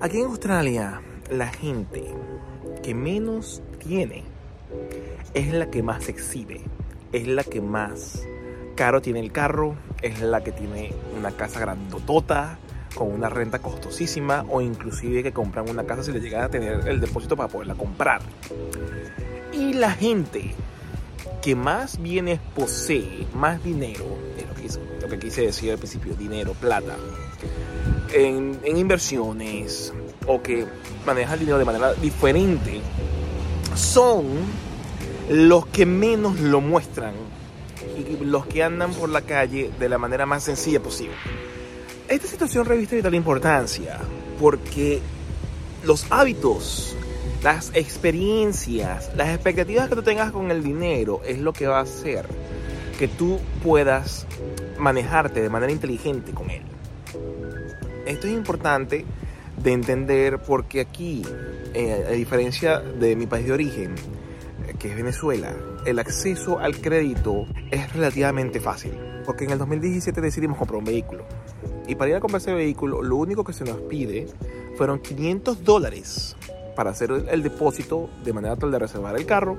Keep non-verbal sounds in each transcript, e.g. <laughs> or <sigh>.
Aquí en Australia, la gente que menos tiene es la que más exhibe, es la que más caro tiene el carro, es la que tiene una casa grandotota, con una renta costosísima o inclusive que compran una casa si le llegan a tener el depósito para poderla comprar. Y la gente que más bienes posee, más dinero, es lo que, quise, lo que quise decir al principio, dinero, plata, en, en inversiones o que maneja el dinero de manera diferente, son los que menos lo muestran y los que andan por la calle de la manera más sencilla posible. Esta situación reviste vital importancia porque los hábitos, las experiencias, las expectativas que tú tengas con el dinero es lo que va a hacer que tú puedas manejarte de manera inteligente con él. Esto es importante de entender porque aquí, eh, a diferencia de mi país de origen, que es Venezuela, el acceso al crédito es relativamente fácil. Porque en el 2017 decidimos comprar un vehículo. Y para ir a comprar ese vehículo, lo único que se nos pide fueron 500 dólares para hacer el depósito de manera tal de reservar el carro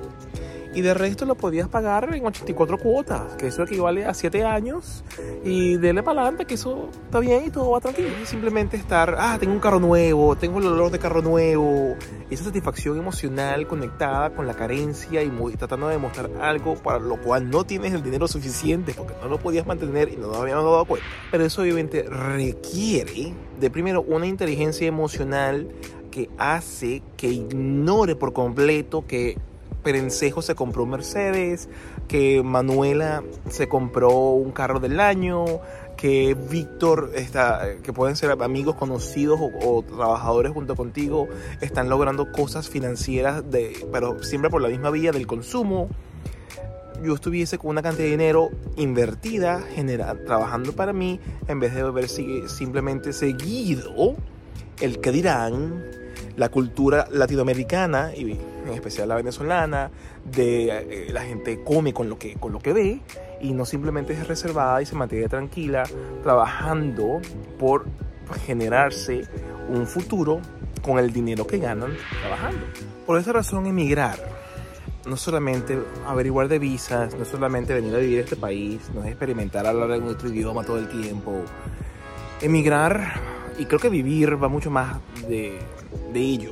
y de resto lo podías pagar en 84 cuotas, que eso equivale a 7 años y dele para adelante, que eso está bien y todo va tranquilo. Y simplemente estar, ah, tengo un carro nuevo, tengo el olor de carro nuevo, esa satisfacción emocional conectada con la carencia y muy, tratando de demostrar algo para lo cual no tienes el dinero suficiente porque no lo podías mantener y no nos habíamos dado cuenta. Pero eso obviamente requiere de primero una inteligencia emocional que hace que ignore por completo que Perencejo se compró un Mercedes, que Manuela se compró un carro del año, que Víctor está, que pueden ser amigos conocidos o, trabajadores junto contigo, están logrando cosas financieras, de, pero siempre por la misma vía del consumo. Yo estuviese con una cantidad de dinero invertida, trabajando para mí, en vez de haber simplemente seguido el que dirán, la cultura latinoamericana y en especial la venezolana, de eh, la gente come con lo que con lo que ve y no simplemente es reservada y se mantiene tranquila trabajando por generarse un futuro con el dinero que ganan trabajando. Por esa razón emigrar no solamente averiguar de visas, no solamente venir a vivir a este país, no es experimentar hablar en nuestro idioma todo el tiempo. Emigrar y creo que vivir va mucho más de, de ello.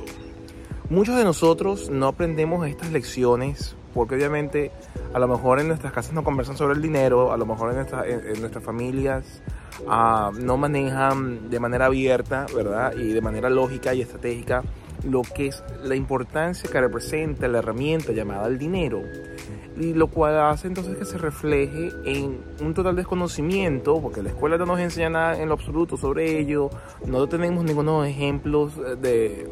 Muchos de nosotros no aprendemos estas lecciones porque obviamente a lo mejor en nuestras casas no conversan sobre el dinero, a lo mejor en, en, nuestras familias uh, no manejan de manera abierta, ¿verdad? Y de manera lógica y estratégica lo que es la importancia que representa la herramienta llamada el dinero y lo cual hace entonces que se refleje en un total desconocimiento, porque la escuela no nos enseña nada en lo absoluto sobre ello, no tenemos ningunos ejemplos de,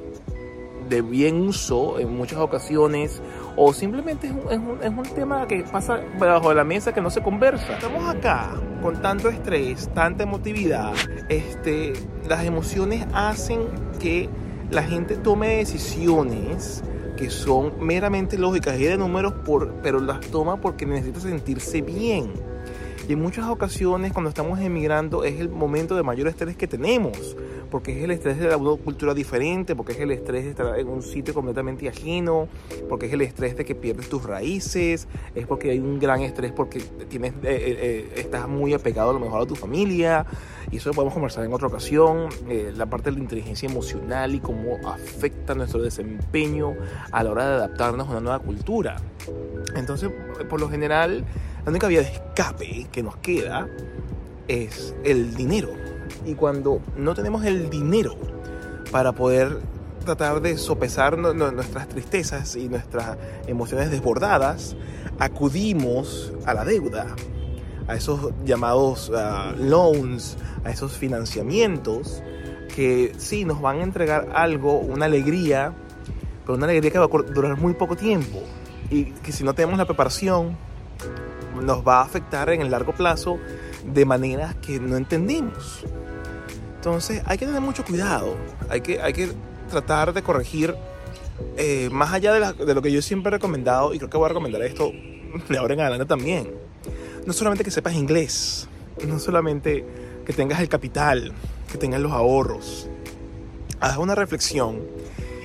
de bien uso en muchas ocasiones, o simplemente es un, es, un, es un, tema que pasa bajo la mesa que no se conversa. Estamos acá con tanto estrés, tanta emotividad, este, las emociones hacen que la gente tome decisiones que son meramente lógicas y de números, por, pero las toma porque necesita sentirse bien. Y en muchas ocasiones cuando estamos emigrando es el momento de mayor estrés que tenemos, porque es el estrés de una cultura diferente, porque es el estrés de estar en un sitio completamente ajeno, porque es el estrés de que pierdes tus raíces, es porque hay un gran estrés porque tienes, eh, eh, eh estás muy apegado a lo mejor a tu familia, y eso lo podemos conversar en otra ocasión, la parte de la inteligencia emocional y cómo afecta nuestro desempeño a la hora de adaptarnos a una nueva cultura. Entonces, por lo general, la única vía de escape que nos queda es el dinero. Y cuando no tenemos el dinero para poder tratar de sopesar nuestras tristezas y nuestras emociones desbordadas, acudimos a la deuda, a esos llamados uh, loans, a esos financiamientos que sí nos van a entregar algo, una alegría, pero una alegría que va a durar muy poco tiempo y que si no tenemos la preparación nos va a afectar en el largo plazo de maneras que no entendimos. Entonces hay que tener mucho cuidado, hay que, hay que tratar de corregir eh, más allá de, de, lo que yo siempre he recomendado, y creo que voy a recomendar esto de ahora en adelante también. No solamente que sepas inglés, no solamente que tengas el capital, que tengas los ahorros, haz una reflexión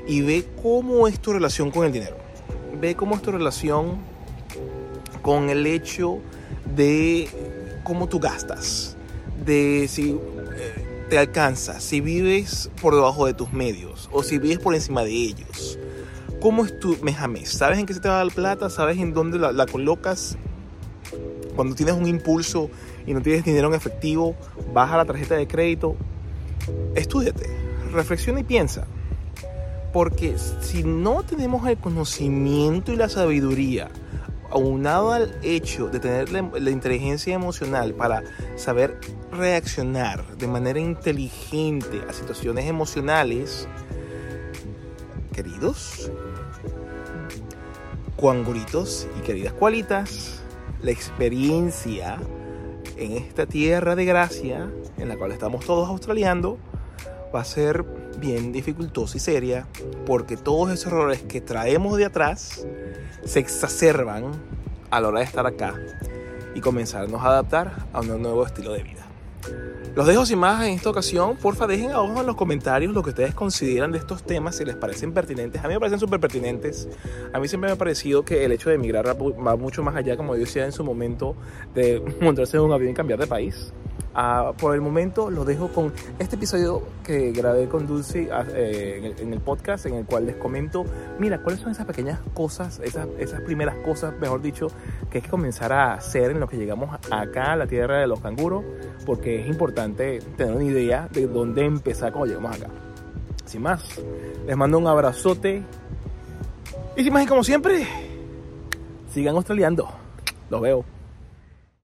y ve cómo es tu relación con el dinero. Ve cómo es tu relación con el hecho de cómo tú gastas, de si eh, te alcanza, si vives por debajo de tus medios o si vives por encima de ellos. ¿Cómo es tu mes a mes? ¿Sabes en qué se te va la plata? ¿Sabes en dónde la, la colocas? Cuando tienes un impulso y no tienes dinero en efectivo, baja la tarjeta de crédito. Estúdiate, reflexiona y piensa. Porque si no tenemos el conocimiento y la sabiduría aunado al hecho de tener la, inteligencia emocional para saber reaccionar de manera inteligente a situaciones emocionales, queridos, cuanguritos y queridas cualitas, la experiencia en esta tierra de gracia en la cual estamos todos australiando va a ser bien dificultosa y seria porque todos esos errores que traemos de atrás se exacerban a la hora de estar acá y comenzarnos a adaptar a un nuevo estilo de vida. Los dejo sin más en esta ocasión. Porfa, dejen abajo en los comentarios lo que ustedes consideran de estos temas, si les parecen pertinentes. A mí me parecen súper pertinentes. A mí siempre me ha parecido que el hecho de emigrar va mucho más allá, como yo decía en su momento, de <laughs> montarse en un avión y cambiar de país. Uh, por el momento lo dejo con este episodio que grabé con Dulce uh, eh, en, el, en, el, podcast en el cual les comento, mira, cuáles son esas pequeñas cosas, esas, esas primeras cosas, mejor dicho, que hay que comenzar a hacer en lo que llegamos acá a la tierra de los canguros, porque es importante tener una idea de dónde empezar cuando llegamos acá. Sin más, les mando un abrazote y sin más y como siempre, sigan australiando. Los veo.